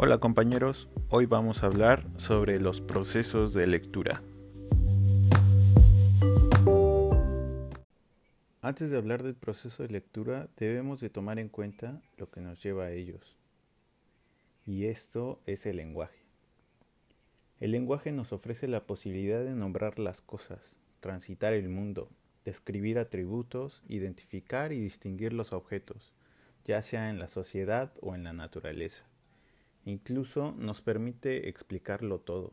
Hola compañeros, hoy vamos a hablar sobre los procesos de lectura. Antes de hablar del proceso de lectura, debemos de tomar en cuenta lo que nos lleva a ellos. Y esto es el lenguaje. El lenguaje nos ofrece la posibilidad de nombrar las cosas, transitar el mundo, describir atributos, identificar y distinguir los objetos, ya sea en la sociedad o en la naturaleza. Incluso nos permite explicarlo todo.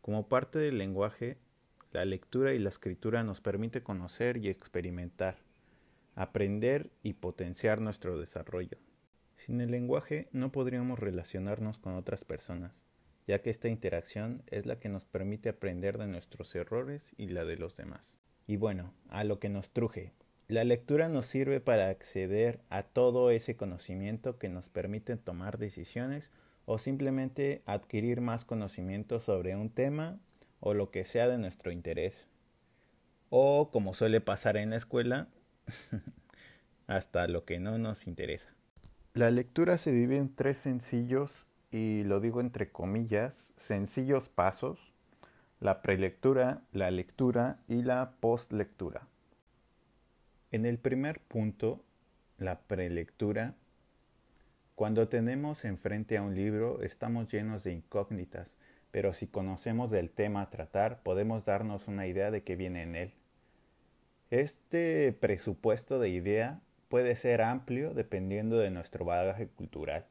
Como parte del lenguaje, la lectura y la escritura nos permite conocer y experimentar, aprender y potenciar nuestro desarrollo. Sin el lenguaje no podríamos relacionarnos con otras personas, ya que esta interacción es la que nos permite aprender de nuestros errores y la de los demás. Y bueno, a lo que nos truje. La lectura nos sirve para acceder a todo ese conocimiento que nos permite tomar decisiones o simplemente adquirir más conocimiento sobre un tema o lo que sea de nuestro interés. O, como suele pasar en la escuela, hasta lo que no nos interesa. La lectura se divide en tres sencillos, y lo digo entre comillas, sencillos pasos la prelectura, la lectura y la postlectura. En el primer punto, la prelectura, cuando tenemos enfrente a un libro estamos llenos de incógnitas, pero si conocemos del tema a tratar podemos darnos una idea de qué viene en él. Este presupuesto de idea puede ser amplio dependiendo de nuestro bagaje cultural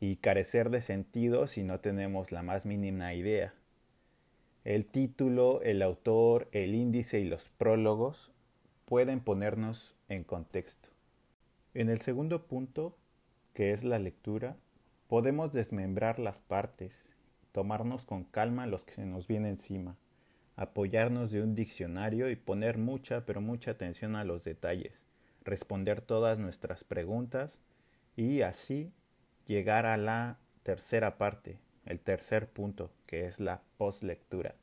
y carecer de sentido si no tenemos la más mínima idea. El título, el autor, el índice y los prólogos pueden ponernos en contexto. En el segundo punto, que es la lectura, podemos desmembrar las partes, tomarnos con calma los que se nos viene encima, apoyarnos de un diccionario y poner mucha, pero mucha atención a los detalles, responder todas nuestras preguntas y así llegar a la tercera parte, el tercer punto, que es la postlectura.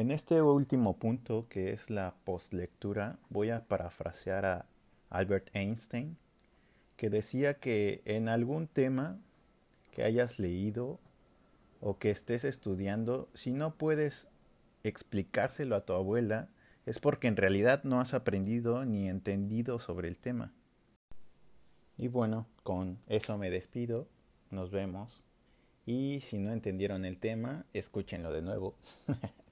En este último punto, que es la postlectura, voy a parafrasear a Albert Einstein, que decía que en algún tema que hayas leído o que estés estudiando, si no puedes explicárselo a tu abuela, es porque en realidad no has aprendido ni entendido sobre el tema. Y bueno, con eso me despido. Nos vemos. Y si no entendieron el tema, escúchenlo de nuevo.